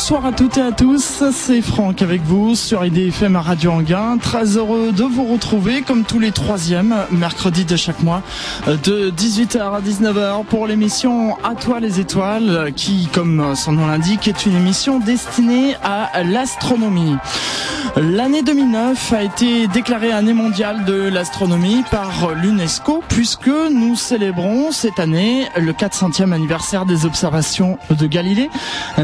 Bonsoir à toutes et à tous, c'est Franck avec vous sur IDFM Radio Anguin. Très heureux de vous retrouver comme tous les troisièmes mercredis de chaque mois de 18h à 19h pour l'émission À toi les étoiles qui, comme son nom l'indique, est une émission destinée à l'astronomie. L'année 2009 a été déclarée année mondiale de l'astronomie par l'UNESCO puisque nous célébrons cette année le 400e anniversaire des observations de Galilée,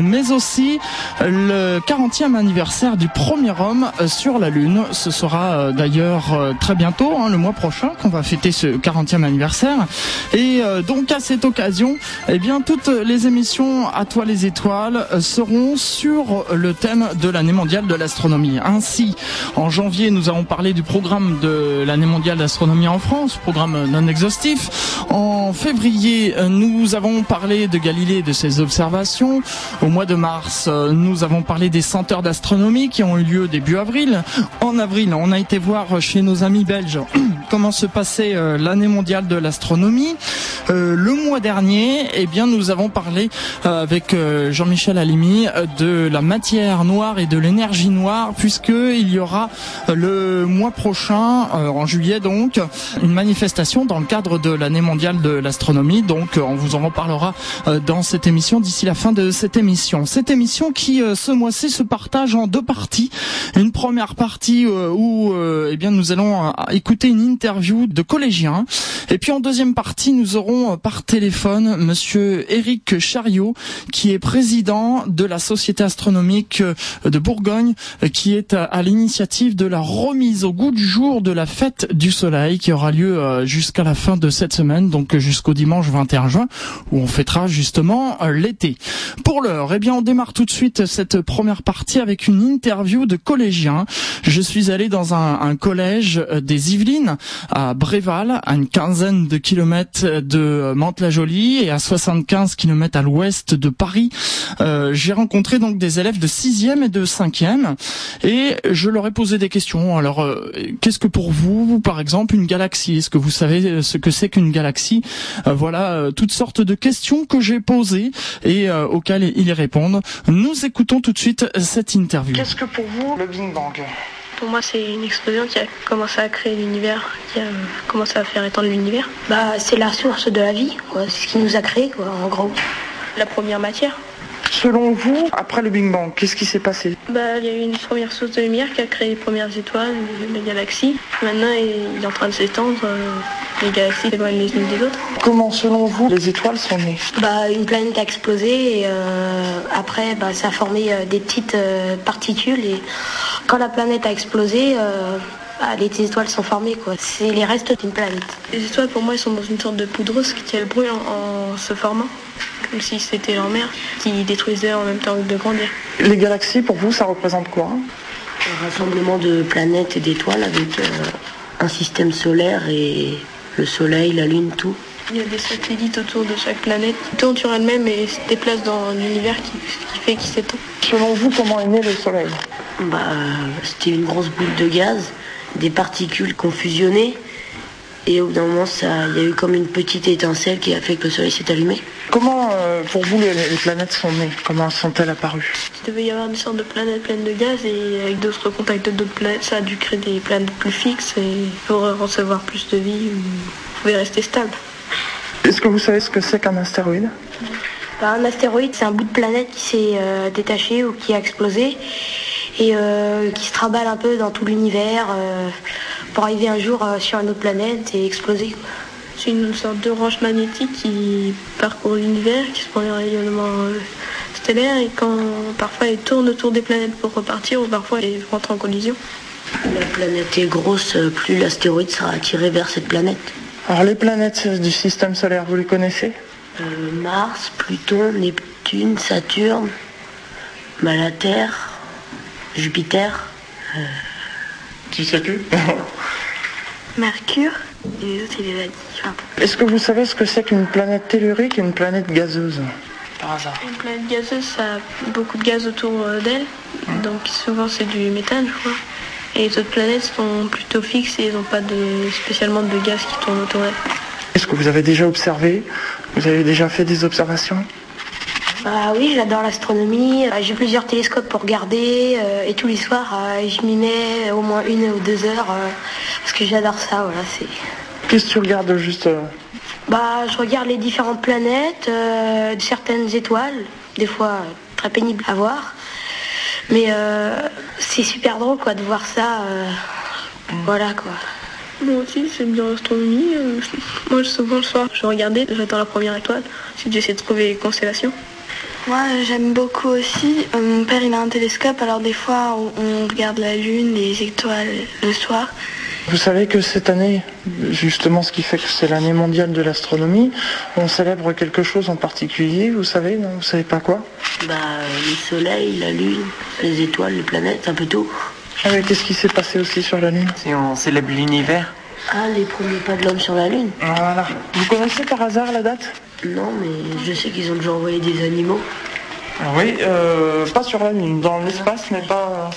mais aussi le 40e anniversaire du premier homme sur la Lune. Ce sera d'ailleurs très bientôt, hein, le mois prochain, qu'on va fêter ce 40e anniversaire. Et donc à cette occasion, eh bien toutes les émissions à toi les étoiles seront sur le thème de l'année mondiale de l'astronomie. Ainsi, en janvier, nous avons parlé du programme de l'année mondiale d'astronomie en France, programme non exhaustif. En février, nous avons parlé de Galilée et de ses observations. Au mois de mars, nous avons parlé des centres d'astronomie qui ont eu lieu début avril. En avril, on a été voir chez nos amis belges comment se passait l'année mondiale de l'astronomie. Le mois dernier, eh bien, nous avons parlé avec Jean-Michel Alimi de la matière noire et de l'énergie noire, puisque il y aura le mois prochain, en juillet donc, une manifestation dans le cadre de l'année mondiale de l'astronomie. Donc, on vous en reparlera dans cette émission d'ici la fin de cette émission. Cette émission qui, ce mois-ci, se partage en deux parties. Une première partie où, eh bien, nous allons écouter une interview de collégiens. Et puis, en deuxième partie, nous aurons par téléphone Monsieur Éric Chariot, qui est président de la Société astronomique de Bourgogne, qui est à l'initiative de la remise au goût du jour de la fête du soleil qui aura lieu jusqu'à la fin de cette semaine, donc jusqu'au dimanche 21 juin, où on fêtera justement l'été. Pour l'heure, eh bien, on démarre tout de suite cette première partie avec une interview de collégiens. Je suis allé dans un, collège des Yvelines, à Bréval, à une quinzaine de kilomètres de Mantes-la-Jolie et à 75 kilomètres à l'ouest de Paris. Euh, J'ai rencontré donc des élèves de 6e et de 5e et je leur ai posé des questions. Alors, euh, qu'est-ce que pour vous, par exemple, une galaxie? Est-ce que vous savez ce que c'est qu'une galaxie? Euh, Voilà, euh, toutes sortes de questions que j'ai posées et auxquelles ils répondent. Nous écoutons tout de suite cette interview. Qu'est-ce que pour vous le Big Bang? Pour moi, c'est une explosion qui a commencé à créer l'univers, qui a commencé à faire étendre l'univers. Bah, c'est la source de la vie, C'est ce qui nous a créé, quoi, en gros. La première matière. Selon vous, après le Big Bang, qu'est-ce qui s'est passé? Bah, Il y a eu une première source de lumière qui a créé les premières étoiles, les galaxies. Maintenant, il est en train de s'étendre. Les galaxies s'éloignent les unes des autres. Comment, selon vous, les étoiles sont nées bah, Une planète a explosé et euh, après, bah, ça a formé euh, des petites euh, particules. Et quand la planète a explosé, bah, les étoiles sont formées. quoi. C'est les restes d'une planète. Les étoiles, pour moi, elles sont dans une sorte de poudreuse qui tient le bruit en, en se formant comme si c'était leur mère qui détruisait en même temps de grandir. Les galaxies, pour vous, ça représente quoi? Un rassemblement de planètes et d'étoiles avec euh, un système solaire et le Soleil, la Lune, tout. Il y a des satellites autour de chaque planète qui tournent sur elles-mêmes et se déplacent dans l'univers qui, qui, fait qu'ils s'étend. Selon vous, comment est né le Soleil? Bah, C'était une grosse boule de gaz, des particules qui ont fusionné et au bout d'un moment, ça, il y a eu comme une petite étincelle qui a fait que le soleil s'est allumé. Comment, euh, pour vous, les, les, planètes sont nées? Comment sont-elles apparues? Il devait y avoir des sortes de planètes pleines de gaz et avec d'autres contacts d'autres planètes, ça a dû créer des planètes plus fixes et pour recevoir plus de vie, vous pouvez rester stable. Est-ce que vous savez ce que c'est qu'un astéroïde? Bah, Un astéroïde, c'est un bout de planète qui s'est euh, détaché ou qui a explosé et euh, qui se traballe un peu dans tout l'univers euh, pour arriver un jour euh, sur une autre planète et exploser. C'est une sorte d'orange magnétique qui parcourt l'univers, qui se prend les rayonnements stellaires et quand parfois elle tourne autour des planètes pour repartir ou parfois elle rentre en collision. La planète est grosse, plus l'astéroïde sera attiré vers cette planète. Alors les planètes du système solaire, vous les connaissez? Euh, Mars, Pluton, Neptune, Saturne, bah, la Terre, Jupiter. Euh... Tu sais plus Mercure et les autres, il les a dit. Est-ce que vous savez ce que c'est qu'une planète tellurique et une planète gazeuse Par hasard. Une planète gazeuse, ça a beaucoup de gaz autour d'elle. Mmh. Donc souvent c'est du méthane, je crois. Et les autres planètes sont plutôt fixes et ils n'ont pas de, spécialement de gaz qui tourne autour d'elles. Est-ce que vous avez déjà observé Vous avez déjà fait des observations? Bah oui, j'adore l'astronomie. J'ai plusieurs télescopes pour regarder et tous les soirs, je m'y mets au moins une ou deux heures parce que j'adore ça. Voilà, c'est. Qu'est-ce que tu regardes juste Bah, je regarde les différentes planètes, certaines étoiles, des fois très pénibles à voir. Mais c'est super drôle quoi de voir ça. Voilà quoi. Moi aussi, j'aime bien l'astronomie. Euh, moi, souvent le soir, je regardais, j'attends la première étoile. J'essaie de trouver les constellations. Moi, j'aime beaucoup aussi. Euh, mon père, il a un télescope, alors des fois, on regarde la lune, les étoiles le soir. Vous savez que cette année, justement ce qui fait que c'est l'année mondiale de l'astronomie, on célèbre quelque chose en particulier, vous savez, non Vous savez pas quoi? Bah, le soleil, la lune, les étoiles, les planètes, un peu tout. Ah qu'est-ce qui s'est passé aussi sur la Lune? Si on célèbre l'univers. Ah, les premiers pas de l'homme sur la Lune. Voilà. Vous connaissez par hasard la date? Non, mais je sais qu'ils ont déjà envoyé des animaux. Ah oui, euh, pas sur la Lune, dans l'espace, mais pas...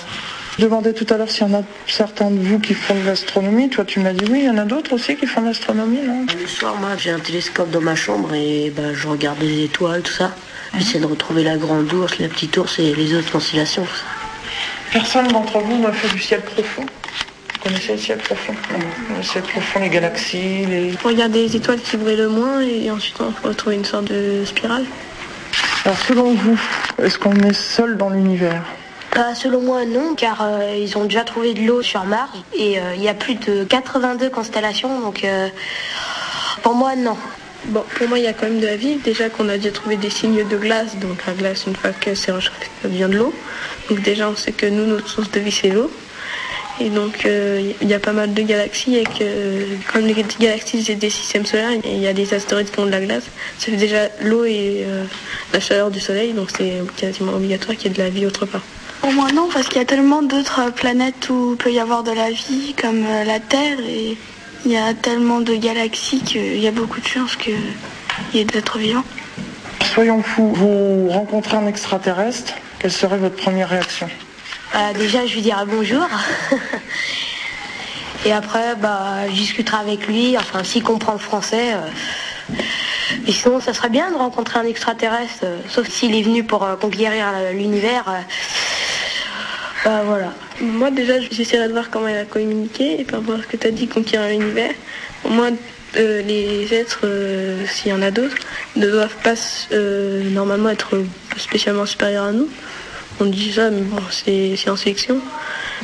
Je demandais tout à l'heure s'il y en a certains de vous qui font de l'astronomie. Toi, tu m'as dit oui, il y en a d'autres aussi qui font de l'astronomie, non? Le soir, moi, j'ai un télescope dans ma chambre et bah, je regarde les étoiles, tout ça. J'essaie de retrouver la grande ours, la petite ours et les autres constellations, tout ça. Personne d'entre vous n'a fait du ciel profond? Connaissez le ciel profond Le ciel profond, les galaxies, les... On regarde les étoiles qui brillent le moins et ensuite on peut retrouver une sorte de spirale. Alors selon vous, est-ce qu'on est seul dans l'univers? Bah, selon moi non, car euh, ils ont déjà trouvé de l'eau sur Mars et euh, il y a plus de 82 constellations, donc euh, pour moi non. Bon, pour moi il y a quand même de la vie. Déjà qu'on a déjà trouvé des signes de glace, donc la glace une fois que c'est réchauffé, ça devient de l'eau. Donc déjà, on sait que nous, notre source de vie, c'est l'eau. Et donc, euh, il y a pas mal de galaxies et que, comme les galaxies, c'est des systèmes solaires, et il y a des astéroïdes qui ont de la glace. Ça fait déjà l'eau et euh, la chaleur du Soleil, donc c'est quasiment obligatoire qu'il y ait de la vie autre part. Pour moi, non, parce qu'il y a tellement d'autres planètes où il peut y avoir de la vie, comme euh, la Terre, et il y a tellement de galaxies qu'il y a beaucoup de chances qu'il y ait d'êtres vivants. Soyons fous, vous rencontrez un extraterrestre, quelle serait votre première réaction? Euh, Déjà, je lui dirais bonjour. Et après, bah, je discuterai avec lui, enfin, s'il comprend le français. Euh. Et sinon, ça serait bien de rencontrer un extraterrestre, euh, sauf s'il est venu pour conquérir l'univers. Bah, voilà. Moi, déjà, j'essaierai de voir comment il a communiqué et par rapport à ce que tu as dit, conquérir l'univers. Moins, les êtres, s'il y en a d'autres, ne doivent pas normalement être spécialement supérieurs à nous. On dit ça, mais bon, c'est science-fiction.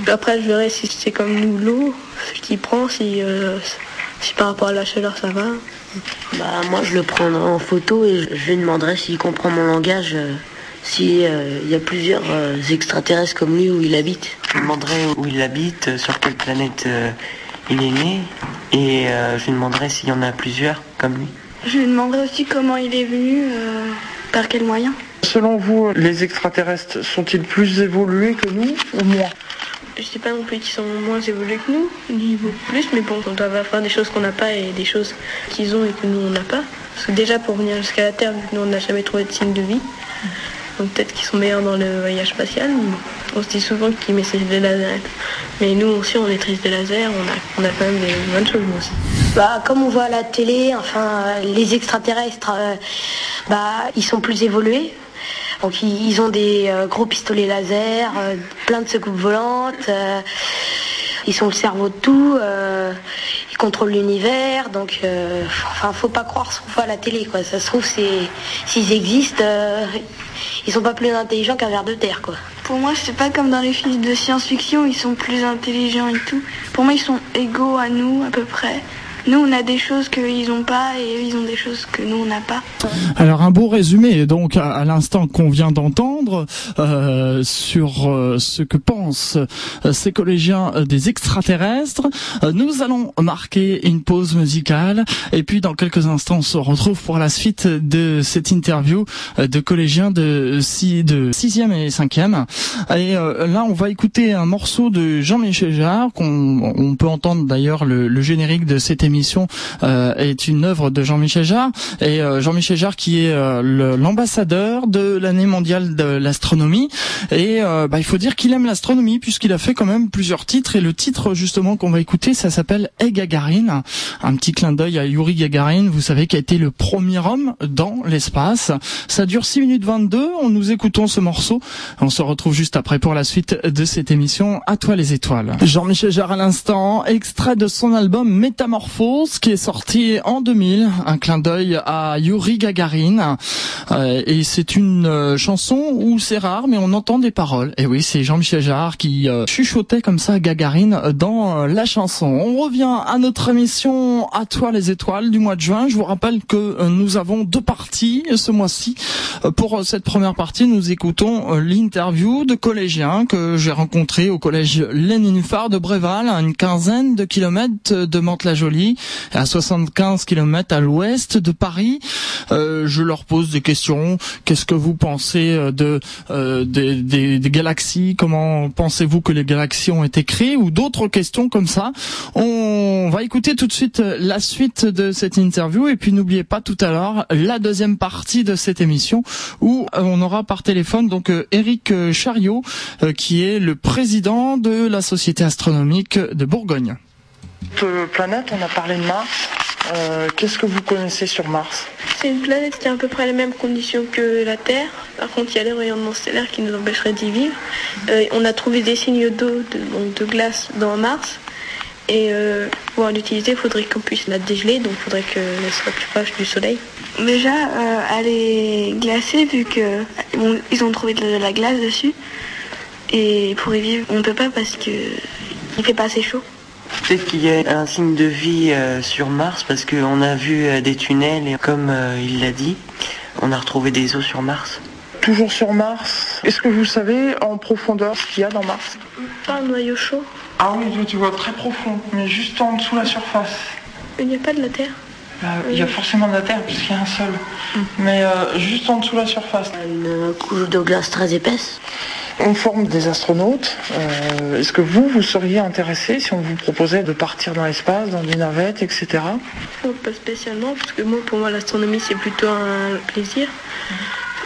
Après, je verrai si c'est comme nous l'eau, ce qu'il prend, si, euh, si par rapport à la chaleur ça va. Bah, moi, je le prendrai en photo et je lui demanderai s'il comprend mon langage, euh, s'il euh, y a plusieurs extraterrestres comme lui où il habite. Je lui demanderai où il habite, sur quelle planète il est né, et je lui demanderai s'il y en a plusieurs comme lui. Je lui demanderai aussi comment il est venu, par quels moyens. Selon vous, les extraterrestres sont-ils plus évolués que nous ou moins? Je sais pas non plus qu'ils sont moins évolués que nous, ni beaucoup plus, mais bon, on doit faire des choses qu'on n'a pas et des choses qu'ils ont et que nous on n'a pas. Parce que déjà pour venir jusqu'à la Terre, vu que nous on n'a jamais trouvé de signe de vie, donc peut-être qu'ils sont meilleurs dans le voyage spatial. On se dit souvent qu'ils maîtrisent des lasers. Mais nous aussi on maîtrise des lasers, on a, on a quand même des bonnes choses nous aussi. Bah, comme on voit à la télé, enfin les extraterrestres, euh, bah, ils sont plus évolués. Donc ils, ont des euh, gros pistolets laser, euh, plein de secoupes volantes. Euh, ils sont le cerveau de tout. ils contrôlent l'univers. Donc, enfin, faut pas croire ce à la télé, quoi. Ça se trouve, s'ils existent, ils sont pas plus intelligents qu'un ver de terre, quoi. Pour moi, c'est pas comme dans les films de science-fiction, ils sont plus intelligents et tout. Pour moi, ils sont égaux à nous, à peu près. Nous, on a des choses qu'ils n'ont pas et eux, ils ont des choses que nous, on n'a pas. Alors, un beau résumé, donc, à, l'instant qu'on vient d'entendre, euh, sur euh, ce que pensent euh, ces collégiens des extraterrestres. nous allons marquer une pause musicale et puis, dans quelques instants, on se retrouve pour la suite de cette interview de collégiens de, 6, de 6e et 5e. Et là, on va écouter un morceau de Jean-Michel Jarre, qu'on on peut entendre d'ailleurs le, le générique de cette émission émission est une œuvre de Jean-Michel Jarre. Et Jean-Michel Jarre qui est l'ambassadeur de l'année mondiale de l'astronomie. Et bah, il faut dire qu'il aime l'astronomie puisqu'il a fait quand même plusieurs titres. Et le titre justement qu'on va écouter ça s'appelle Hey Gagarine un petit clin d'œil à Yuri Gagarin vous savez qui a été le premier homme dans l'espace. Ça dure 6 minutes 22 on nous écoutons ce morceau. On se retrouve juste après pour la suite de cette émission À toi les étoiles. Jean-Michel Jarre à l'instant extrait de son album Métamorphose qui est sorti en 2000 un clin d'œil à Yuri Gagarin euh, et c'est une euh, chanson où c'est rare mais on entend des paroles et oui c'est Jean-Michel Jarre qui euh, chuchotait comme ça Gagarine dans la chanson. On revient à notre émission À toi les étoiles du mois de juin. Je vous rappelle que nous avons deux parties ce mois-ci. Pour cette première partie, nous écoutons l'interview de collégiens que j'ai rencontrés au collège Lénine Phare de Bréval, à une quinzaine de kilomètres de Mantes-la-Jolie, à 75 kilomètres à l'ouest de Paris. je leur pose des questions. Qu'est-ce que vous pensez de des, des, des galaxies? Comment pensez-vous que les galaxies ont été créées? Ou d'autres questions comme ça. On va écouter tout de suite la suite de cette interview et puis n'oubliez pas tout à l'heure la deuxième partie de cette émission où on aura par téléphone donc Eric Chariot euh, qui est le président de la Société astronomique de Bourgogne. Planète, on a parlé de Mars. Euh, qu'est-ce que vous connaissez sur Mars? C'est une planète qui a à peu près les mêmes conditions que la Terre. Par contre, il y a des rayonnements stellaires qui nous empêcheraient d'y vivre. Euh, on a trouvé des signes d'eau, de, de, glace dans Mars. Et euh, pour l'utiliser, il faudrait qu'on puisse la dégeler, donc il faudrait qu'elle soit plus proche du Soleil. Déjà, elle est glacée vu qu'ils ont trouvé de la glace dessus. Et pour y vivre, on ne peut pas parce qu'il ne fait pas assez chaud. Peut-être qu'il y a un signe de vie euh, sur Mars parce qu'on a vu euh, des tunnels et comme euh, il l'a dit, on a retrouvé des eaux sur Mars. Toujours sur Mars, est-ce que vous savez en profondeur ce qu'il y a dans Mars? Pas un noyau chaud? Ah oui, tu vois, très profond, mais juste en dessous de la surface. Il n'y a pas de la Terre? Il y a forcément de la Terre puisqu'il y a un sol. Hum. Mais juste en dessous de la surface. Une couche de glace très épaisse on forme des astronautes. Euh, est-ce que vous, vous seriez intéressé si on vous proposait de partir dans l'espace, dans des navettes, etc. pas spécialement, parce que moi, pour moi, l'astronomie, c'est plutôt un plaisir.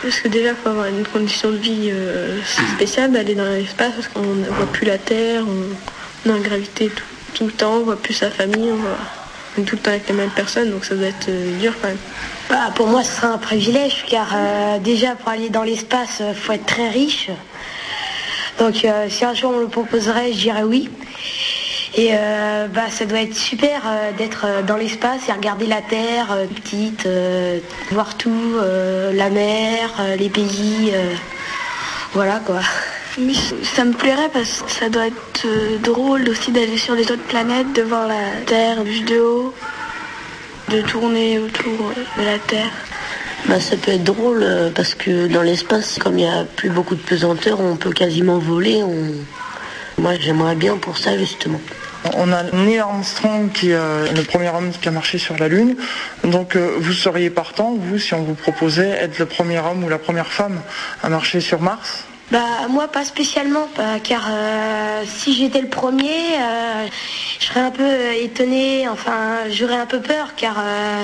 Parce que déjà, il faut avoir une condition de vie euh, spéciale d'aller dans l'espace, parce qu'on ne voit plus la Terre, on, est en gravité tout, le temps, on voit plus sa famille, on, est tout le temps avec les mêmes personnes, donc ça doit être euh, dur quand même. Bah, pour moi, ce serait un privilège, car déjà, pour aller dans l'espace, il faut être très riche. Donc euh, si un jour on le proposerait, je dirais oui. Et euh, bah, ça doit être super euh, d'être dans l'espace et regarder la Terre petite, voir tout, la mer, les pays. voilà quoi. Ça me plairait parce que ça doit être drôle aussi d'aller sur les autres planètes, de voir la Terre vue de haut, de tourner autour de la Terre. Bah, ça peut être drôle euh, parce que dans l'espace, comme il n'y a plus beaucoup de pesanteur, on peut quasiment voler. Moi, j'aimerais bien pour ça, justement. On a Neil Armstrong qui est euh, le premier homme qui a marché sur la Lune. Donc euh, vous seriez partant, vous, si on vous proposait être le premier homme ou la première femme à marcher sur Mars? Bah moi pas spécialement, car euh, si j'étais le premier, euh, je serais un peu étonné, enfin j'aurais un peu peur, car euh,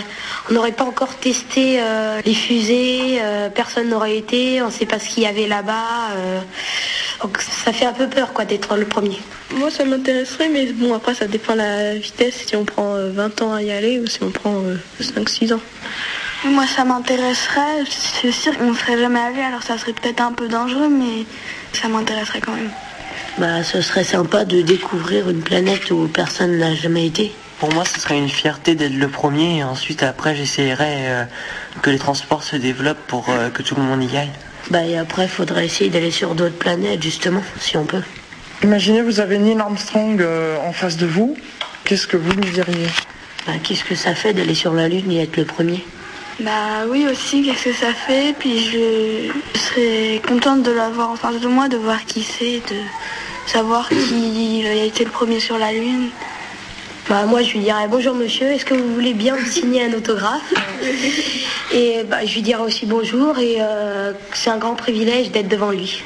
on n'aurait pas encore testé les fusées, personne n'aurait été, on ne sait pas ce qu'il y avait là-bas, donc ça fait un peu peur quoi d'être le premier. Moi ça m'intéresserait, mais bon après ça dépend de la vitesse, si on prend 20 ans à y aller ou si on prend 5-6 ans. Moi, ça m'intéresserait. C'est sûr qu'on ne serait jamais allé, alors ça serait peut-être un peu dangereux, mais ça m'intéresserait quand même. Bah, ce serait sympa de découvrir une planète où personne n'a jamais été. Pour moi, ce serait une fierté d'être le premier, et ensuite, après, j'essayerais euh, que les transports se développent pour euh, que tout le monde y aille. Bah, et après, il faudrait essayer d'aller sur d'autres planètes, justement, si on peut. Imaginez, vous avez Neil Armstrong euh, en face de vous. Qu'est-ce que vous lui diriez? Bah, qu'est-ce que ça fait d'aller sur la Lune et être le premier? Bah oui aussi, qu'est-ce que ça fait? Puis je, serais contente de l'avoir en face de moi, de voir qui c'est, de savoir qui a été le premier sur la Lune. Bah moi je lui dirais bonjour monsieur, est-ce que vous voulez bien me signer un autographe? Et bah, je lui dirais aussi bonjour et euh, c'est un grand privilège d'être devant lui.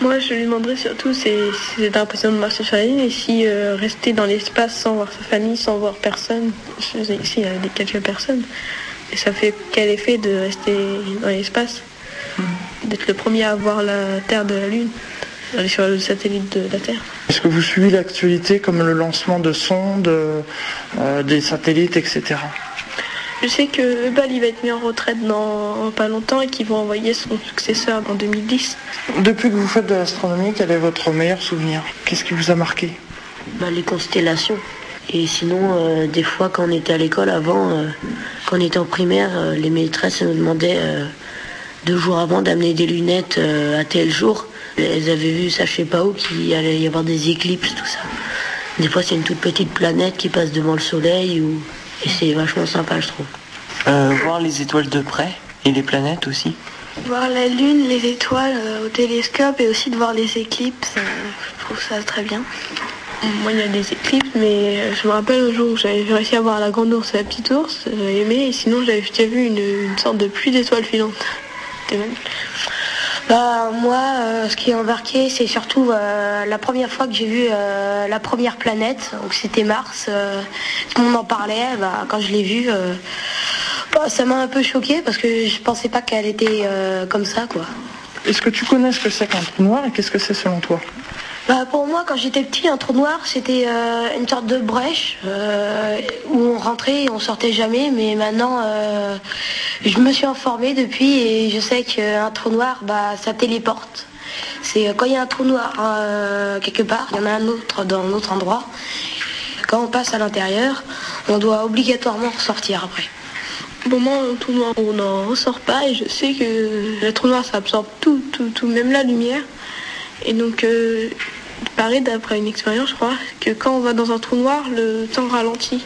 Moi, je lui demanderais surtout si c'est l'impression de marcher sur la Lune et si euh, rester dans l'espace sans voir sa famille, sans voir personne. Ici, il y a des quelques personnes. Et ça fait quel effet de rester dans l'espace D'être le premier à voir la Terre de la Lune, aller sur le satellite de la Terre. Est-ce que vous suivez l'actualité comme le lancement de sondes, euh, des satellites, etc. Je sais que Hubble il va être mis en retraite dans pas longtemps et qu'ils vont envoyer son successeur en 2010. Depuis que vous faites de l'astronomie, quel est votre meilleur souvenir? Qu'est-ce qui vous a marqué? Bah, Les constellations. Et sinon, euh, des fois, quand on était à l'école avant, euh, quand on était en primaire, euh, les maîtresses nous demandaient deux jours avant d'amener des lunettes à tel jour. Elles avaient vu, ça je sais pas où, qu'il allait y avoir des éclipses, tout ça. Des fois, c'est une toute petite planète qui passe devant le soleil ou et c'est vachement sympa, je trouve. Euh, voir les étoiles de près et les planètes aussi. Voir la lune, les étoiles euh, au télescope et aussi de voir les éclipses, euh, je trouve ça très bien. Moi, il y a des éclipses, mais je me rappelle un jour où j'avais réussi à voir la grande ours et la petite ours, j'avais aimé, et sinon j'avais déjà vu une, sorte de pluie d'étoiles filantes. Bah, moi, euh, ce qui est embarqué, c'est surtout euh, la première fois que j'ai vu euh, la première planète, donc c'était Mars. tout le monde en parlait. Bah, quand je l'ai vue, bah, ça m'a un peu choqué parce que je pensais pas qu'elle était comme ça, quoi. Est-ce que tu connais ce que c'est qu'un trou noir et qu'est-ce que c'est selon toi? Bah, pour moi, quand j'étais petit, un trou noir, c'était euh, une sorte de brèche euh, où on rentrait et on sortait jamais. Mais maintenant, euh, je me suis informée depuis et je sais qu'un trou noir, bah, ça téléporte. C'est quand il y a un trou noir quelque part, il y en a un autre dans un autre endroit. Quand on passe à l'intérieur, on doit obligatoirement ressortir après. Bon, moi, un trou noir, on n'en ressort pas et je sais que le trou noir, ça absorbe tout, tout, tout, même la lumière. Et donc, paraît, d'après une expérience, je crois, que quand on va dans un trou noir, le temps ralentit.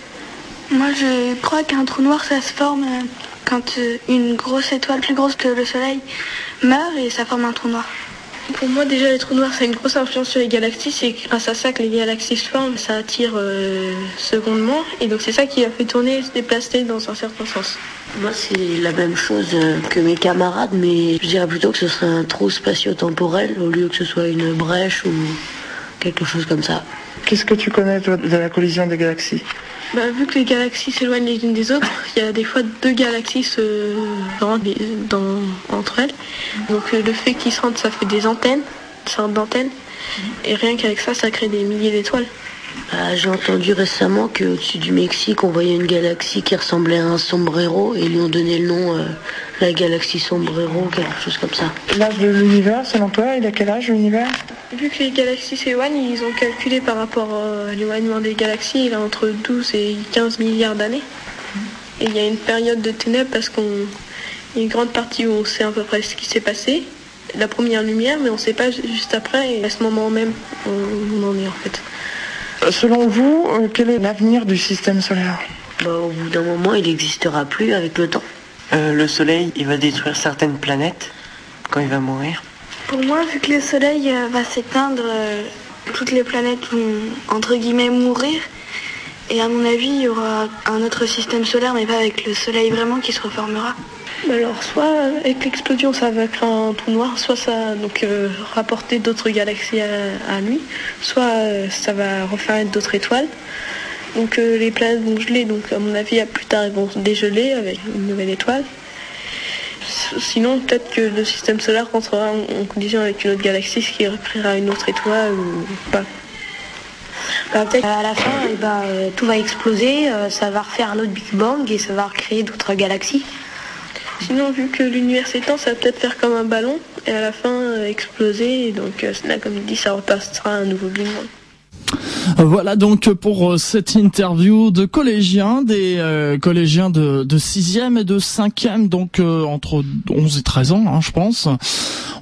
Moi, je crois qu'un trou noir, ça se forme euh, quand euh, une grosse étoile plus grosse que le Soleil meurt et ça forme un trou noir. Pour moi, déjà, les trous noirs, ça a une grosse influence sur les galaxies. C'est grâce à ça que les galaxies se forment, ça attire euh, secondement. Et donc, c'est ça qui a fait tourner et se déplacer dans un certain sens. Moi, c'est la même chose que mes camarades, mais je dirais plutôt que ce serait un trou spatio-temporel au lieu que ce soit une brèche ou quelque chose comme ça. Qu'est-ce que tu connais toi, de la collision des galaxies? Bah, vu que les galaxies s'éloignent les unes des autres, il y a des fois deux galaxies se rendent entre elles. Donc euh, le fait qu'ils se rendent, ça fait des antennes, sorte d'antennes. Et rien qu'avec ça, ça crée des milliers d'étoiles. Bah, j'ai entendu récemment qu'au-dessus du Mexique, on voyait une galaxie qui ressemblait à un sombrero et ils lui ont donné le nom euh, la galaxie sombrero, quelque chose comme ça. L'âge de l'univers, selon toi, il a quel âge l'univers? Vu que les galaxies s'éloignent, ils ont calculé par rapport à l'éloignement des galaxies, il a entre 12 et 15 milliards d'années. Et il y a une période de ténèbres parce qu'on y a une grande partie où on sait à peu près ce qui s'est passé, la première lumière, mais on ne sait pas juste après, et à ce moment même, on, en est en fait. Euh, selon vous, euh, quel est l'avenir du système solaire bah, Au bout d'un moment, il n'existera plus avec le temps. Euh, le Soleil, il va détruire certaines planètes quand il va mourir. Pour moi, vu que le Soleil euh, va s'éteindre, euh, toutes les planètes vont, entre guillemets, mourir. Et à mon avis, il y aura un autre système solaire, mais pas avec le Soleil vraiment qui se reformera. Bah alors, soit avec l'explosion, ça va créer un trou noir, soit ça donc euh, rapporter d'autres galaxies à, lui, soit ça va refaire d'autres étoiles. Donc les planètes vont geler, donc à mon avis, plus tard, ils vont se dégeler avec une nouvelle étoile. Sinon, peut-être que le système solaire rentrera en, collision avec une autre galaxie, ce qui recréera une autre étoile ou pas. Bah, à la fin, euh, tout va exploser, euh, ça va refaire un autre Big Bang et ça va recréer d'autres galaxies. Sinon, vu que l'univers s'étend, ça va peut-être faire comme un ballon et à la fin euh, exploser. Et donc, là, comme il dit, ça repassera un nouveau Big Bang. Voilà donc pour euh, cette interview de collégiens, des euh, collégiens de, de 6e et de 5e, donc euh, entre 11 et 13 ans, hein, je pense.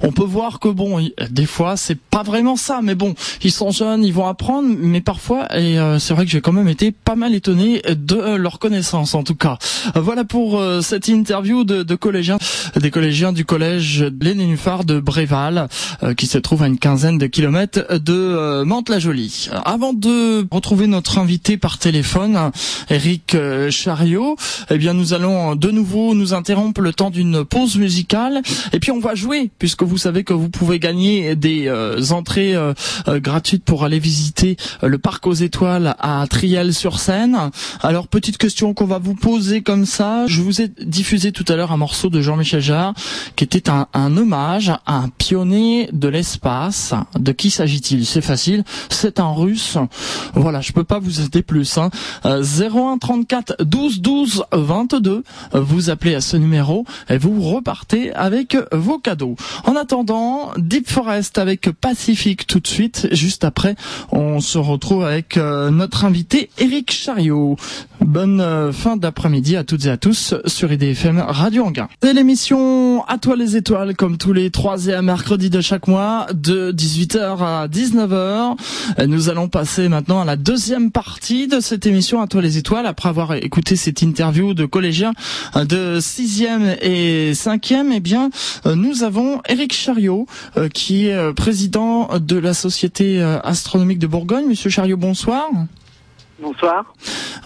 On peut voir que bon, des fois c'est pas vraiment ça, mais bon, ils sont jeunes, ils vont apprendre, mais parfois, et c'est vrai que j'ai quand même été pas mal étonné de leur connaissance en tout cas. Voilà pour cette interview de, collégiens, des collégiens du collège Lénénuphar de Bréval, qui se trouve à une quinzaine de kilomètres de Mantes-la-Jolie. Avant de retrouver notre invité par téléphone, Eric euh, Chariot, eh bien nous allons de nouveau nous interrompre le temps d'une pause musicale et puis on va jouer puisque vous savez que vous pouvez gagner des euh, entrées euh, gratuites pour aller visiter le parc aux étoiles à Triel-sur-Seine. Alors petite question qu'on va vous poser comme ça, je vous ai diffusé tout à l'heure un morceau de Jean-Michel Jarre qui était un, hommage à un pionnier de l'espace. De qui s'agit-il? C'est facile, c'est un. Voilà, je peux pas vous aider plus. Hein. 01 34 12 12 22. Vous appelez à ce numéro et vous repartez avec vos cadeaux. En attendant, Deep Forest avec Pacifique tout de suite. Juste après, on se retrouve avec euh, notre invité Eric Chariot. Bonne euh, fin d'après-midi à toutes et à tous sur IDFM Radio Anguin. C'est l'émission À toi les étoiles comme tous les troisièmes mercredis de chaque mois de 18h à 19h. Nous allons passer maintenant à la deuxième partie de cette émission À toi les étoiles après avoir écouté cette interview de collégiens de 6e et 5e. Eh bien, nous avons Eric Chariot euh, qui est président de la Société astronomique de Bourgogne. Monsieur Chariot, bonsoir. Bonsoir.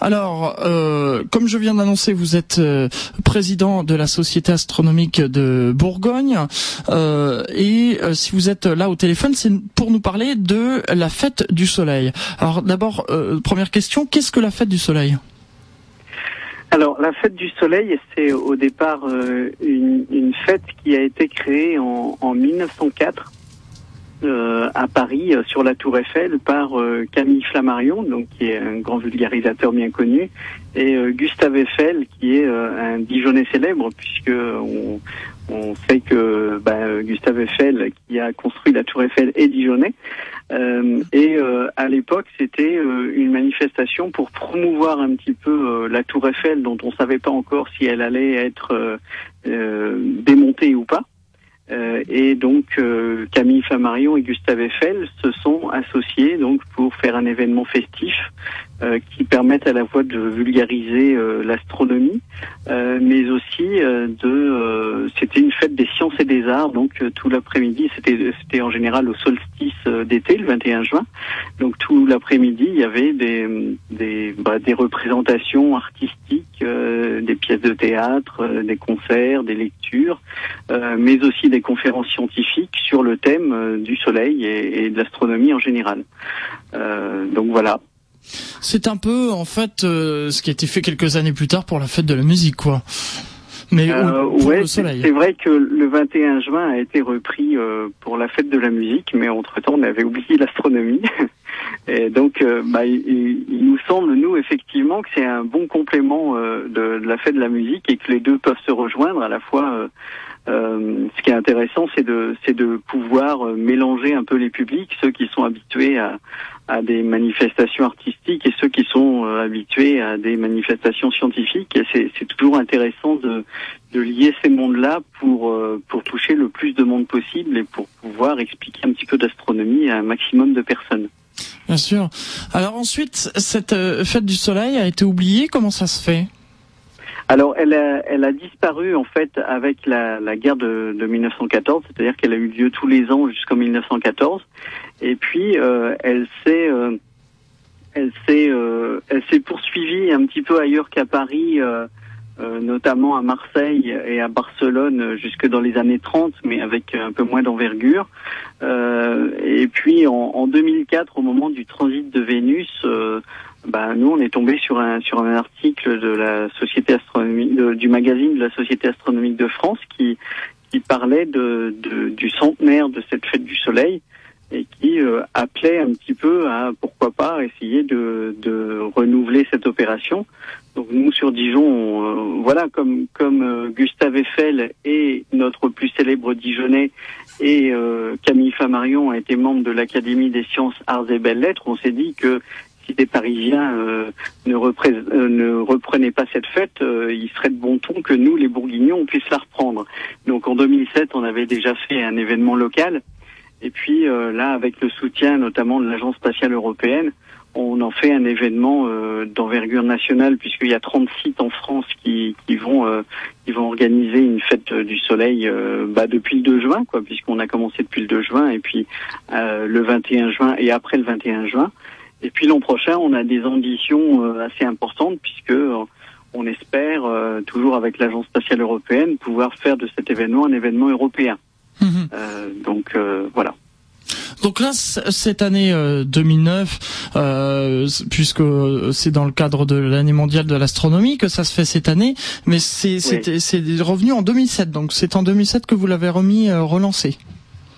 Alors, euh, comme je viens d'annoncer, vous êtes euh, président de la Société astronomique de Bourgogne. Euh, et si vous êtes là au téléphone, c'est pour nous parler de la fête du Soleil. Alors d'abord, première question, qu'est-ce que la fête du Soleil? Alors, la fête du Soleil, c'est au départ une, une, fête qui a été créée en, en 1904 euh, à Paris euh, sur la Tour Eiffel par euh, Camille Flammarion, donc qui est un grand vulgarisateur bien connu, et Gustave Eiffel, qui est un Dijonais célèbre, puisque on, on sait que bah, Gustave Eiffel, qui a construit la Tour Eiffel, est Dijonais. Euh, et euh, à l'époque, c'était euh, une manifestation pour promouvoir un petit peu la Tour Eiffel, dont on savait pas encore si elle allait être démontée ou pas. Euh, et donc euh, Camille Flammarion et Gustave Eiffel se sont associés donc pour faire un événement festif euh, qui permette à la fois de vulgariser l'astronomie, mais aussi de c'était une fête des sciences et des arts donc tout l'après-midi c'était c'était en général au solstice d'été le 21 juin donc tout l'après-midi il y avait des des, bah, des représentations artistiques, des pièces de théâtre, des concerts, des lectures, mais aussi des conférences scientifiques sur le thème euh, du Soleil et, et de l'astronomie en général. Euh, donc voilà. C'est un peu en fait euh, ce qui a été fait quelques années plus tard pour la fête de la musique, quoi. Mais euh, ouais, c'est vrai que le 21 juin a été repris euh, pour la fête de la musique, mais entre temps on avait oublié l'astronomie. Et donc, euh, bah, il, il, nous semble, nous, effectivement, que c'est un bon complément de, de, la fête de la musique et que les deux peuvent se rejoindre à la fois euh, ce qui est intéressant, c'est de, c'est de pouvoir euh, mélanger un peu les publics, ceux qui sont habitués à, à des manifestations artistiques et ceux qui sont euh, habitués à des manifestations scientifiques. C'est, c'est toujours intéressant de, de lier ces mondes-là pour, pour toucher le plus de monde possible et pour pouvoir expliquer un petit peu d'astronomie à un maximum de personnes. Bien sûr. Alors ensuite, cette fête du soleil a été oubliée. Comment ça se fait? Alors, elle a, elle a disparu en fait avec la, guerre de, de 1914, c'est-à-dire qu'elle a eu lieu tous les ans jusqu'en 1914, et puis euh, elle s'est, euh, elle s'est, euh, elle s'est poursuivie un petit peu ailleurs qu'à Paris, euh, notamment à Marseille et à Barcelone jusque dans les années 30, mais avec un peu moins d'envergure. et puis en, en, 2004, au moment du transit de Vénus bah, nous, on est tombé sur un sur un article de la société astronomique du magazine de la Société astronomique de France qui qui parlait de, de du centenaire de cette fête du Soleil et qui euh, appelait un petit peu à pourquoi pas essayer de, de renouveler cette opération. Donc nous sur Dijon, euh, voilà comme comme euh, Gustave Eiffel et notre plus célèbre Dijonais et Camille Flammarion a été membre de l'Académie des sciences, arts et belles lettres, on s'est dit que si des Parisiens euh, ne, euh, ne, reprenaient pas cette fête, euh, il serait de bon ton que nous, les Bourguignons, on puisse la reprendre. Donc en 2007, on avait déjà fait un événement local. Et puis là, avec le soutien notamment de l'Agence spatiale européenne, on en fait un événement d'envergure nationale puisqu'il y a 30 sites en France qui, qui vont qui vont organiser une fête du soleil bah, depuis le 2 juin quoi puisqu'on a commencé depuis le 2 juin et puis le 21 juin et après le 21 juin Et puis l'an prochain, on a des ambitions assez importantes puisque on espère, toujours avec l'Agence spatiale européenne, pouvoir faire de cet événement un événement européen. Mhm. donc voilà. Donc là, cette année 2009, euh, euh, puisque c'est dans le cadre de l'année mondiale de l'astronomie que ça se fait cette année, mais c'est revenu en 2007. Donc c'est en 2007 que vous l'avez remis euh, relancé.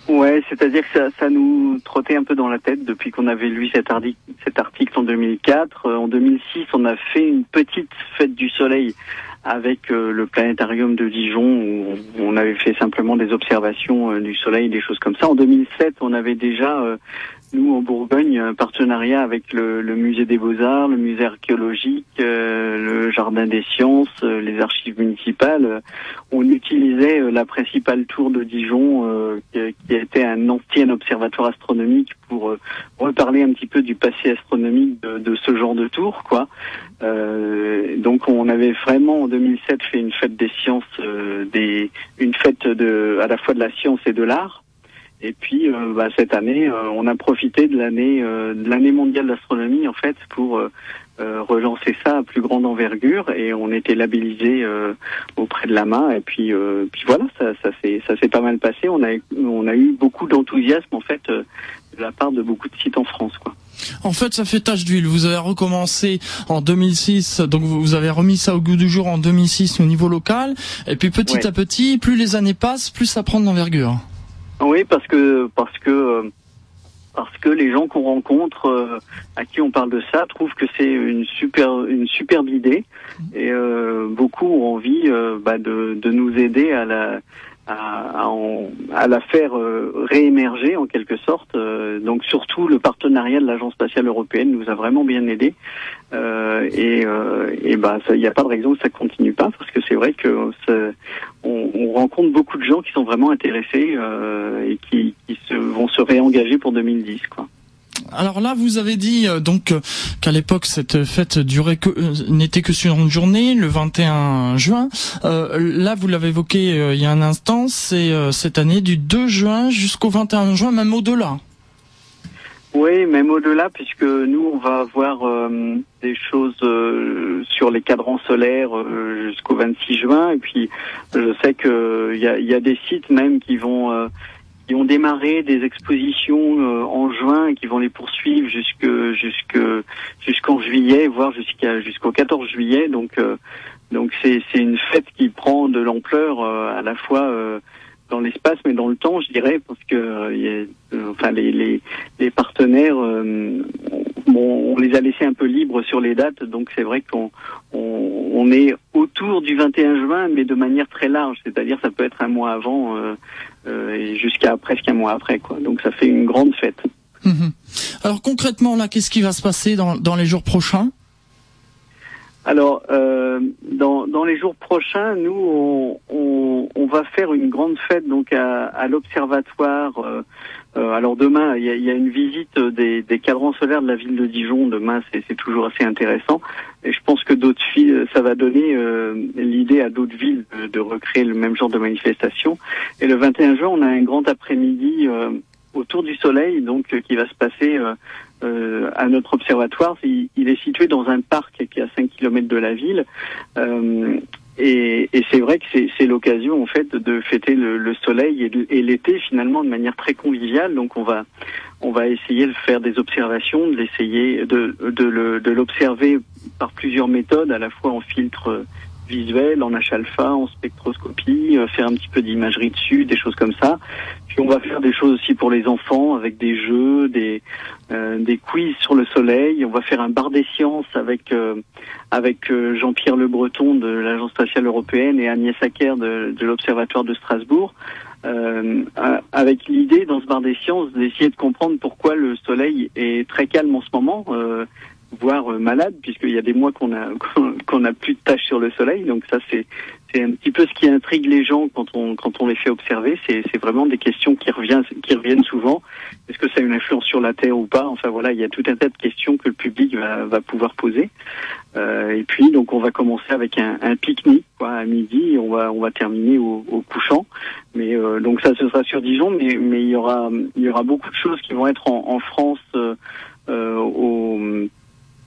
Ouais, c'est-à-dire que ça, ça, nous trottait un peu dans la tête depuis qu'on avait lu cet, article, cet article en 2004. En 2006, on a fait une petite fête du soleil avec euh, le planétarium de Dijon où on avait fait simplement des observations euh, du soleil, des choses comme ça. En 2007, on avait déjà euh, nous en Bourgogne un partenariat avec le, musée des Beaux-Arts, le musée archéologique, le jardin des sciences, les archives municipales. On utilisait la principale tour de Dijon qui, qui était un ancien observatoire astronomique pour reparler un petit peu du passé astronomique de, de ce genre de tour quoi. Euh, donc on avait vraiment en 2007 fait une fête des sciences, euh, des, une fête de, à la fois de la science et de l'art. Et puis euh, bah, cette année, euh, on a profité de l'année de l'année mondiale d'astronomie en fait pour relancer ça à plus grande envergure et on était labellisé auprès de la main et puis puis voilà ça ça s'est ça s'est pas mal passé. On a on a eu beaucoup d'enthousiasme en fait de la part de beaucoup de sites en France quoi. En fait, ça fait tâche d'huile. Vous avez recommencé en 2006, donc vous avez remis ça au goût du jour en 2006 au niveau local, et puis petit à petit, plus les années passent, plus ça prend d'envergure. Oui, parce que parce que euh, parce que les gens qu'on rencontre, euh, à qui on parle de ça, trouvent que c'est une super une superbe idée, et euh, beaucoup ont envie bah, de, de nous aider à la à, à, la faire euh, réémerger en quelque sorte. Euh, donc surtout le partenariat de l'Agence spatiale européenne nous a vraiment bien aidé. Euh, et bah il n'y a pas de raison que ça continue pas parce que c'est vrai que on, on, rencontre beaucoup de gens qui sont vraiment intéressés et qui, qui se, vont se réengager pour 2010 quoi. Alors là, vous avez dit euh, donc euh, qu'à l'époque cette fête durait que euh, n'était que sur une journée, le 21 juin. là, vous l'avez évoqué il y a un instant, c'est cette année du 2 juin jusqu'au 21 juin, même au-delà. Oui, même au-delà, puisque nous, on va avoir des choses sur les cadrans solaires jusqu'au 26 juin. Et puis, je sais qu'il y y a des sites même qui vont qui ont démarré des expositions euh, en juin et qui vont les poursuivre jusque jusque jusqu'en juillet, voire jusqu'à jusqu'au 14 juillet. Donc euh, donc c'est c'est une fête qui prend de l'ampleur euh, à la fois dans l'espace mais dans le temps, je dirais, parce que y a, enfin les, les les partenaires bon, on les a laissés un peu libres sur les dates, donc c'est vrai qu'on on, on, est autour du 21 juin, mais de manière très large, c'est-à-dire ça peut être un mois avant euh, euh, et jusqu'à presque un mois après, quoi. Donc ça fait une grande fête. Mhm. Alors concrètement, là, qu'est-ce qui va se passer dans, dans les jours prochains? Alors, euh, dans, dans les jours prochains, nous, on, on, on, va faire une grande fête donc à, à l'observatoire euh, euh, alors demain, il y a, une visite des, cadrans solaires de la ville de Dijon. Demain, c'est toujours assez intéressant. Et je pense que d'autres villes, ça va donner euh, l'idée à d'autres villes de, recréer le même genre de manifestation. Et le 21 juin, on a un grand après-midi euh, autour du soleil, donc qui va se passer à notre observatoire. Il, il, est situé dans un parc qui est à 5 km de la ville. Et, et c'est vrai que c'est l'occasion en fait de fêter le, le soleil et, l'été finalement de manière très conviviale. Donc on va on va essayer de faire des observations, de l'essayer de de l'observer par plusieurs méthodes, à la fois en filtre visuel, en H-alpha, en spectroscopie, euh, faire un petit peu d'imagerie dessus, des choses comme ça. Puis on va faire des choses aussi pour les enfants avec des jeux, des euh, des quiz sur le soleil. On va faire un bar des sciences avec euh, avec Jean-Pierre Le Breton de l'Agence spatiale européenne et Agnès Acker de, de l'Observatoire de Strasbourg. avec l'idée dans ce bar des sciences d'essayer de comprendre pourquoi le soleil est très calme en ce moment, voire euh, malade, puisqu'il y a des mois qu'on a qu'on a plus de tâches sur le soleil. Donc ça, c'est c'est un petit peu ce qui intrigue les gens quand on quand on les fait observer. C'est c'est vraiment des questions qui reviennent qui reviennent souvent. Est-ce que ça a une influence sur la Terre ou pas? Enfin voilà, il y a tout un tas de questions que le public va, pouvoir poser. Euh, et puis donc on va commencer avec un, pique-nique quoi à midi. On va on va terminer au, couchant. Mais euh, donc ça ce sera sur Dijon, mais mais il y aura il y aura beaucoup de choses qui vont être en, France. Au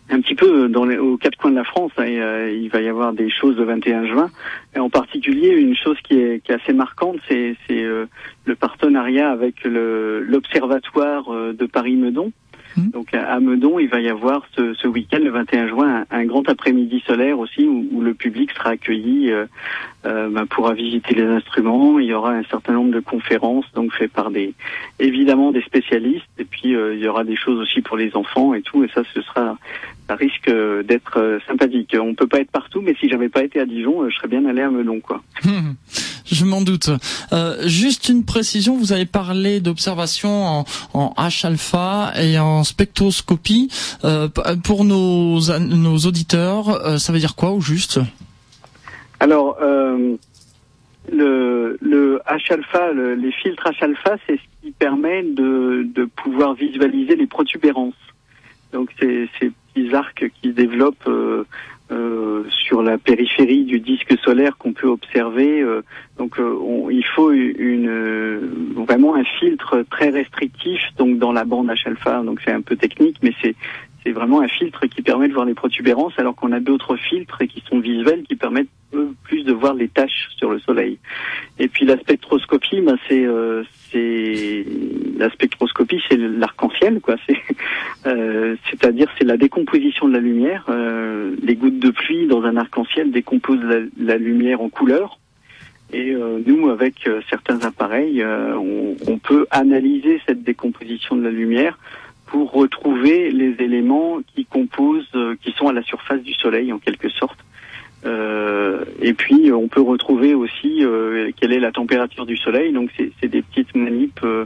un petit peu dans les, aux quatre coins de la France. Hein, il va y avoir des choses le 21 juin. Et en particulier, une chose qui est, qui est assez marquante, c'est le partenariat avec l'Observatoire de Paris-Meudon. Mmh. Donc à Meudon, il va y avoir ce, ce week-end, le 21 juin, un, grand après-midi solaire aussi, où, où, le public sera accueilli, euh, euh, bah, pourra visiter les instruments. Il y aura un certain nombre de conférences, donc faites par des, évidemment des spécialistes. Et puis euh, il y aura des choses aussi pour les enfants et tout. Et ça, ce sera, ça risque d'être euh, sympathique. On peut pas être partout, mais si j'avais pas été à Dijon, je serais bien allé à Meudon, quoi. Je m'en doute. Euh, juste une précision, vous avez parlé d'observation en, en H-alpha et en spectroscopie. Euh, pour nos, auditeurs, euh, ça veut dire quoi au juste? Alors, euh, le, H-alpha, le, les filtres H-alpha, c'est ce qui permet de, pouvoir visualiser les protubérances. Donc, c'est ces petits arcs qui développent euh, sur la périphérie du disque solaire qu'on peut observer. Euh, donc euh, on, il faut une vraiment un filtre très restrictif donc dans la bande H-alpha. Donc c'est un peu technique, mais c'est c'est vraiment un filtre qui permet de voir les protubérances, alors qu'on a d'autres filtres qui sont visuels qui permettent plus de voir les taches sur le Soleil. Et puis la spectroscopie, ben c'est euh, la spectroscopie, c'est l'arc-en-ciel, quoi. Euh, c'est-à-dire c'est la décomposition de la lumière. Euh, les gouttes de pluie dans un arc-en-ciel décomposent la, lumière en couleurs. Et euh, nous, avec euh, certains appareils, euh, on peut analyser cette décomposition de la lumière pour retrouver les éléments qui composent, euh, qui sont à la surface du Soleil en quelque sorte. Euh, et puis on peut retrouver aussi euh, quelle est la température du Soleil. Donc c'est des petites manips euh,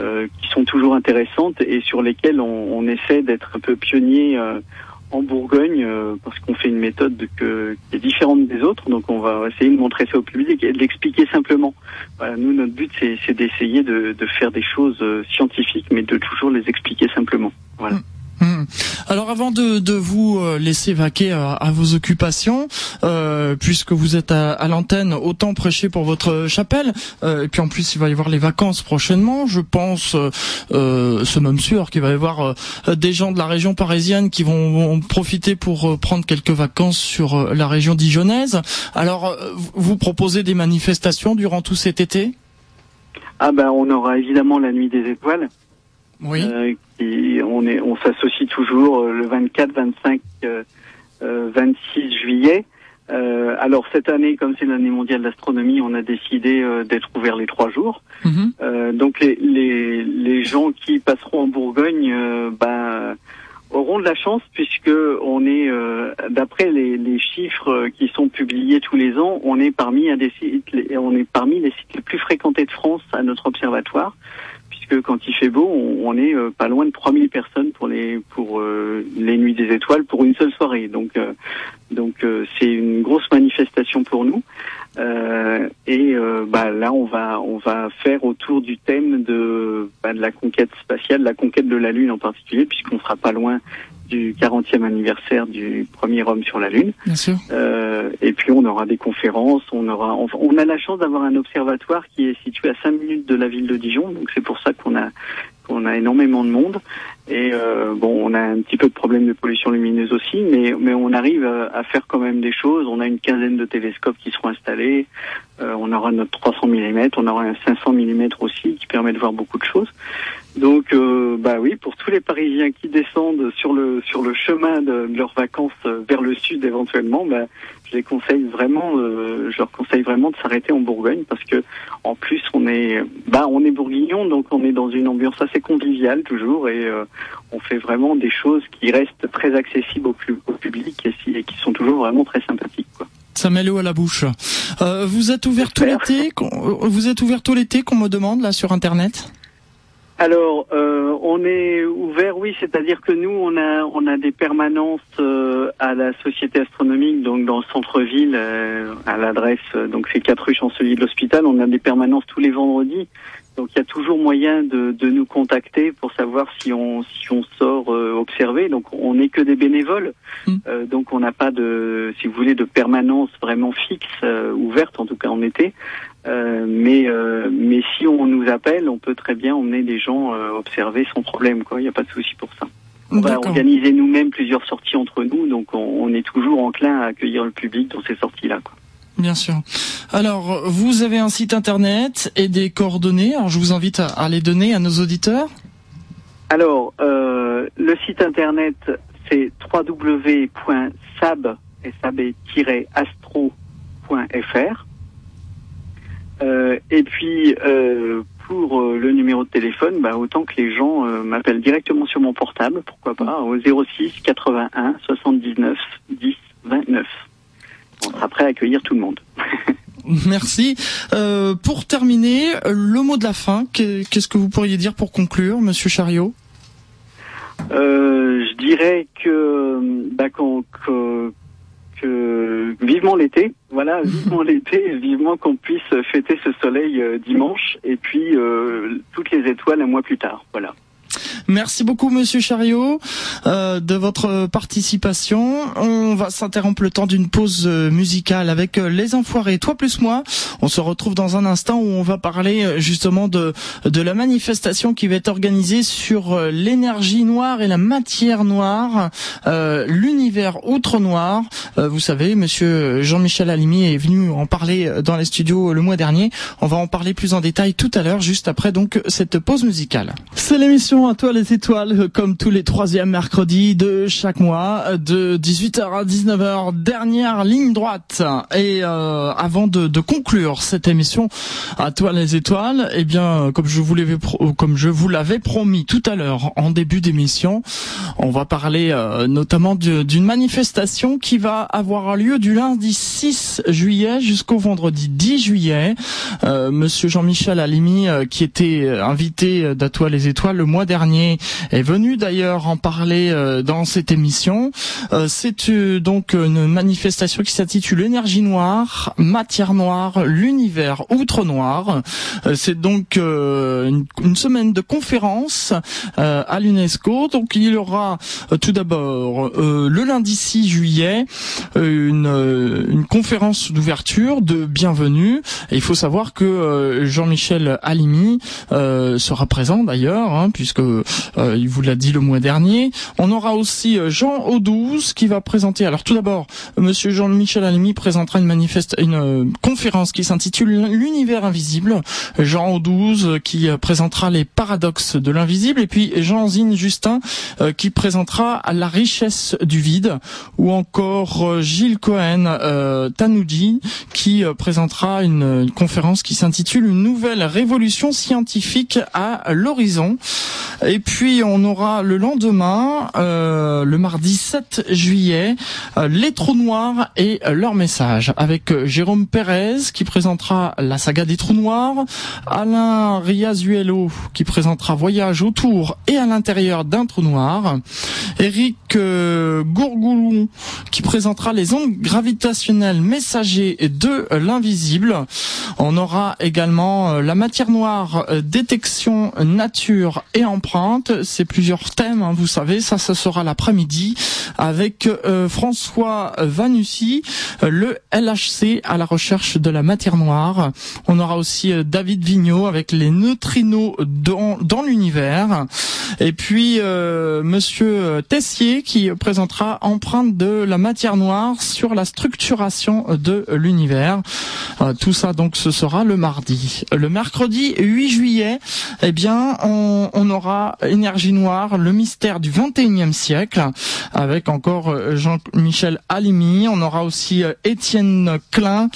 euh, qui sont toujours intéressantes et sur lesquelles on, on essaie d'être un peu pionnier en Bourgogne parce qu'on fait une méthode que, qui est différente des autres. Donc on va essayer de montrer ça au public et de l'expliquer simplement. Voilà, nous notre but c'est d'essayer de, de, faire des choses scientifiques mais de toujours les expliquer simplement. Voilà. Mmh. Mmh. Alors avant de, vous euh, laisser vaquer à, vos occupations, euh, puisque vous êtes à, l'antenne, autant prêcher pour votre chapelle. Euh, et puis en plus, il va y avoir les vacances prochainement. Je pense, euh, c'est même sûr qu'il va y avoir des gens de la région parisienne qui vont, profiter pour prendre quelques vacances sur la région dijonnaise. Alors, vous proposez des manifestations durant tout cet été? Ah ben, on aura évidemment la nuit des étoiles. Oui. Euh, qui, on est, on s'associe toujours euh, le 24, 25, euh, 26 juillet. Euh, alors cette année, comme c'est l'année mondiale d'astronomie, on a décidé euh, d'être ouvert les trois jours. Euh, donc les, les, les gens qui passeront en Bourgogne, ben auront de la chance puisque on est, d'après les, les, chiffres qui sont publiés tous les ans, on est parmi un des sites, on est parmi les sites les plus fréquentés de France à notre observatoire quand il fait beau, on, est euh, pas loin de 3000 personnes pour les pour euh, les nuits des étoiles pour une seule soirée. Donc euh, donc c'est une grosse manifestation pour nous. et bah là on va on va faire autour du thème de bah, de la conquête spatiale, la conquête de la Lune en particulier, puisqu'on sera pas loin du 40e anniversaire du premier homme sur la Lune. Bien sûr. Euh, et puis on aura des conférences, on aura, on, on a la chance d'avoir un observatoire qui est situé à 5 minutes de la ville de Dijon, donc c'est pour ça qu'on a qu'on a énormément de monde. Et euh, bon, on a un petit peu de problème de pollution lumineuse aussi, mais mais on arrive à, à, faire quand même des choses. On a une quinzaine de télescopes qui seront installés. Euh, on aura notre 300 mm, on aura un 500 mm aussi qui permet de voir beaucoup de choses. Donc, euh, bah oui, pour tous les Parisiens qui descendent sur le sur le chemin de, leurs vacances vers le sud éventuellement, bah, je les conseille vraiment, euh, je leur conseille vraiment de s'arrêter en Bourgogne parce que en plus on est, bah on est bourguignon, donc on est dans une ambiance assez conviviale toujours et euh, on fait vraiment des choses qui restent très accessibles au, au public et, et, qui sont toujours vraiment très sympathiques, quoi. Ça met l'eau à la bouche. Euh, vous êtes ouvert tout l'été, vous êtes ouvert tout l'été qu'on me demande là sur internet? Alors, euh, on est ouvert, oui, c'est-à-dire que nous, on a, on a des permanences euh, à la Société astronomique, donc dans le centre-ville, euh, à l'adresse, donc c'est 4 rue Chancelier de l'Hôpital. On a des permanences tous les vendredis, donc il y a toujours moyen de, de nous contacter pour savoir si on, si on sort observer. Donc on n'est que des bénévoles, mmh. donc on n'a pas de, si vous voulez, de permanence vraiment fixe, ouverte, en tout cas en été. Euh, mais euh, mais si on nous appelle, on peut très bien emmener des gens euh, observer sans problème. Quoi, il n'y a pas de souci pour ça. On va organiser nous-mêmes plusieurs sorties entre nous, donc on, est toujours enclin à accueillir le public dans ces sorties-là. Bien sûr. Alors, vous avez un site internet et des coordonnées. Alors, je vous invite à, les donner à nos auditeurs. Alors, euh, le site internet, c'est www.sab-astro.fr. Euh, et puis, euh, pour euh, le numéro de téléphone, bah, autant que les gens euh, m'appellent directement sur mon portable, pourquoi pas, au 06 81 79 10 29. On sera prêt à accueillir tout le monde. Merci. Euh, pour terminer, le mot de la fin, qu'est-ce que vous pourriez dire pour conclure, Monsieur Chariot? Je dirais que, bah, que que vivement l'été, voilà, vivement l'été, vivement qu'on puisse fêter ce soleil euh, dimanche et puis euh, toutes les étoiles un mois plus tard, voilà. Merci beaucoup, Monsieur Chariot, euh, de votre participation. On va s'interrompre le temps d'une pause euh, musicale avec euh, Les Enfoirés. Toi plus moi, on se retrouve dans un instant où on va parler euh, justement de, de la manifestation qui va être organisée sur l'énergie noire et la matière noire, euh, l'univers outre noir. vous savez, Monsieur Jean-Michel Alimi est venu en parler dans les studios le mois dernier. On va en parler plus en détail tout à l'heure, juste après donc cette pause musicale. C'est l'émission à toi les étoiles, comme tous les troisièmes mercredis de chaque mois, de 18h à 19h, dernière ligne droite. Et euh, avant de, conclure cette émission à toi les étoiles, eh bien, comme je vous l'avais comme je vous l'avais promis tout à l'heure en début d'émission, on va parler euh, notamment d'une manifestation qui va avoir lieu du lundi 6 juillet jusqu'au vendredi 10 juillet. Euh, Monsieur Jean-Michel Alimi, qui était invité d'Atoile les étoiles le mois dernier est venu d'ailleurs en parler euh, dans cette émission. Euh, c'est euh, donc une manifestation qui s'intitule Énergie noire, matière noire, l'univers outre noir. c'est donc une, semaine de conférences à l'UNESCO. Donc il y aura tout d'abord le lundi 6 juillet une, conférence d'ouverture de bienvenue. Il faut savoir que Jean-Michel Alimi sera présent d'ailleurs, hein, puisque euh, il vous l'a dit le mois dernier. On aura aussi euh, Jean Audouze qui va présenter. Alors tout d'abord, Monsieur Jean-Michel Alimi présentera une manifeste, une euh, conférence qui s'intitule L'univers invisible. Jean Audouze qui présentera les paradoxes de l'invisible et puis Jean Zine Justin qui présentera la richesse du vide ou encore Gilles Cohen euh, Tanoudi qui présentera une conférence qui s'intitule Une nouvelle révolution scientifique à l'horizon. Et puis on aura le lendemain, euh, le mardi 7 juillet, euh, les trous noirs et leur message avec euh, Jérôme Pérez qui présentera la saga des trous noirs, Alain Riazuelo qui présentera Voyage autour et à l'intérieur d'un trou noir, Eric Gourgoulou qui présentera les ondes gravitationnelles messagers de l'invisible. On aura également la matière noire, détection, nature et empreinte c'est plusieurs thèmes, hein, vous savez. Ça, ça sera l'après-midi avec euh, François Vanussi, euh, le LHC à la recherche de la matière noire. On aura aussi euh, David Vigneault avec les neutrinos dans, l'univers. Et puis Monsieur Tessier qui présentera empreinte de la matière noire sur la structuration de l'univers. tout ça donc ce sera le mardi. Le mercredi 8 juillet, eh bien on aura Énergie noire, le mystère du 21e siècle, avec encore euh, Jean-Michel Alimi. On aura aussi euh, Étienne Klein,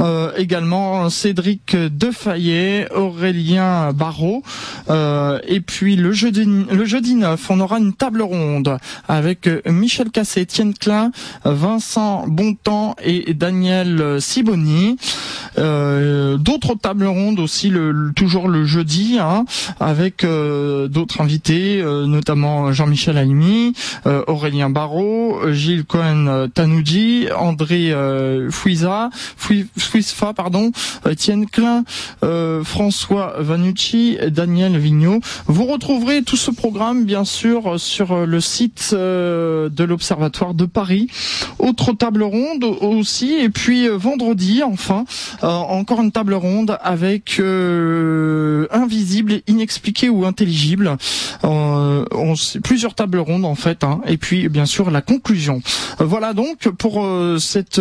euh, également Cédric Defayet, Aurélien Barrault. et puis le jeudi, le jeudi 9, on aura une table ronde avec Michel Cassé, Étienne Klein, Vincent Bontemps et Daniel Siboni. d'autres tables rondes aussi toujours le jeudi hein, avec d'autres invités, euh, notamment Jean-Michel Alimi, euh, Aurélien Barrault, Gilles Cohen Tanoudi, André euh, Fouiza, Fouisfa, pardon, Étienne Klein, François Vanucci, Daniel Vigneault. Vous retrouverez tout ce programme, bien sûr, sur le site de l'Observatoire de Paris. Autre table ronde aussi, et puis vendredi, enfin, encore une table ronde avec invisible, inexpliqué ou intelligible. On, plusieurs tables rondes en fait, hein, et puis bien sûr la conclusion. Voilà donc pour cette,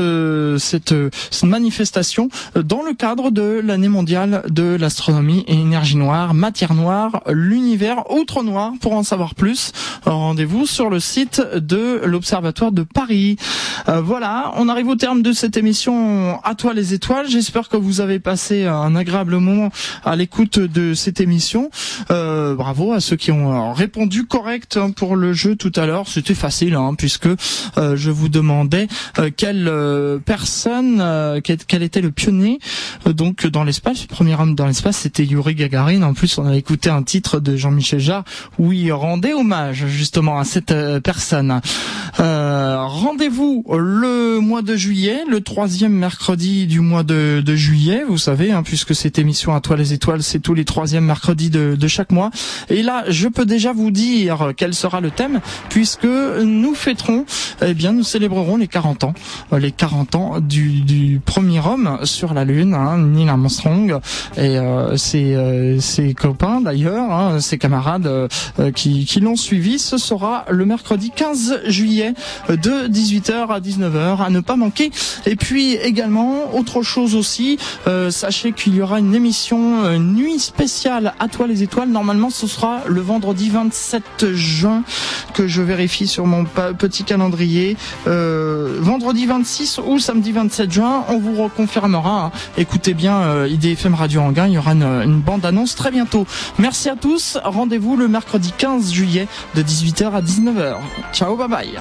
cette manifestation dans le cadre de l'année mondiale de l'astronomie et énergie noire, matière noire, l'univers outre noir. Pour en savoir plus, rendez-vous sur le site de l'Observatoire de Paris. Euh, voilà, on arrive au terme de cette émission À toi les étoiles. J'espère que vous avez passé un agréable moment à l'écoute de cette émission. Euh, bravo ceux qui ont répondu correct hein, pour le jeu tout à l'heure. C'était facile hein, puisque euh, je vous demandais quelle personne, quel était le pionnier donc dans l'espace. Le premier homme dans l'espace, c'était Yuri Gagarin. En plus, on a écouté un titre de Jean-Michel Jarre où il rendait hommage justement à cette euh, personne. Euh, Rendez-vous le mois de juillet, le troisième mercredi du mois de, de juillet, vous savez, hein, puisque cette émission à toi les étoiles, c'est tous les troisièmes mercredis de, de chaque mois. Et là, je peux déjà vous dire quel sera le thème, puisque nous fêterons, eh bien, nous célébrerons les 40 ans, les 40 ans du, du premier homme sur la Lune, hein, Neil Armstrong, et euh, ses, euh, ses, copains d'ailleurs, hein, ses camarades euh, qui, qui l'ont suivi. Ce sera le mercredi 15 juillet de 18h à 19h à ne pas manquer. Et puis également, autre chose aussi, euh, sachez qu'il y aura une émission euh, nuit spéciale à toi les étoiles. Normalement, ce sera le vendredi 27 juin que je vérifie sur mon petit calendrier. Euh, vendredi 26 ou samedi 27 juin, on vous reconfirmera. Hein. Écoutez bien euh, IDFM Radio Anguin, il y aura une, une bande annonce très bientôt. Merci à tous. Rendez-vous le mercredi 15 juillet de 18h à 19h. Ciao, bye bye.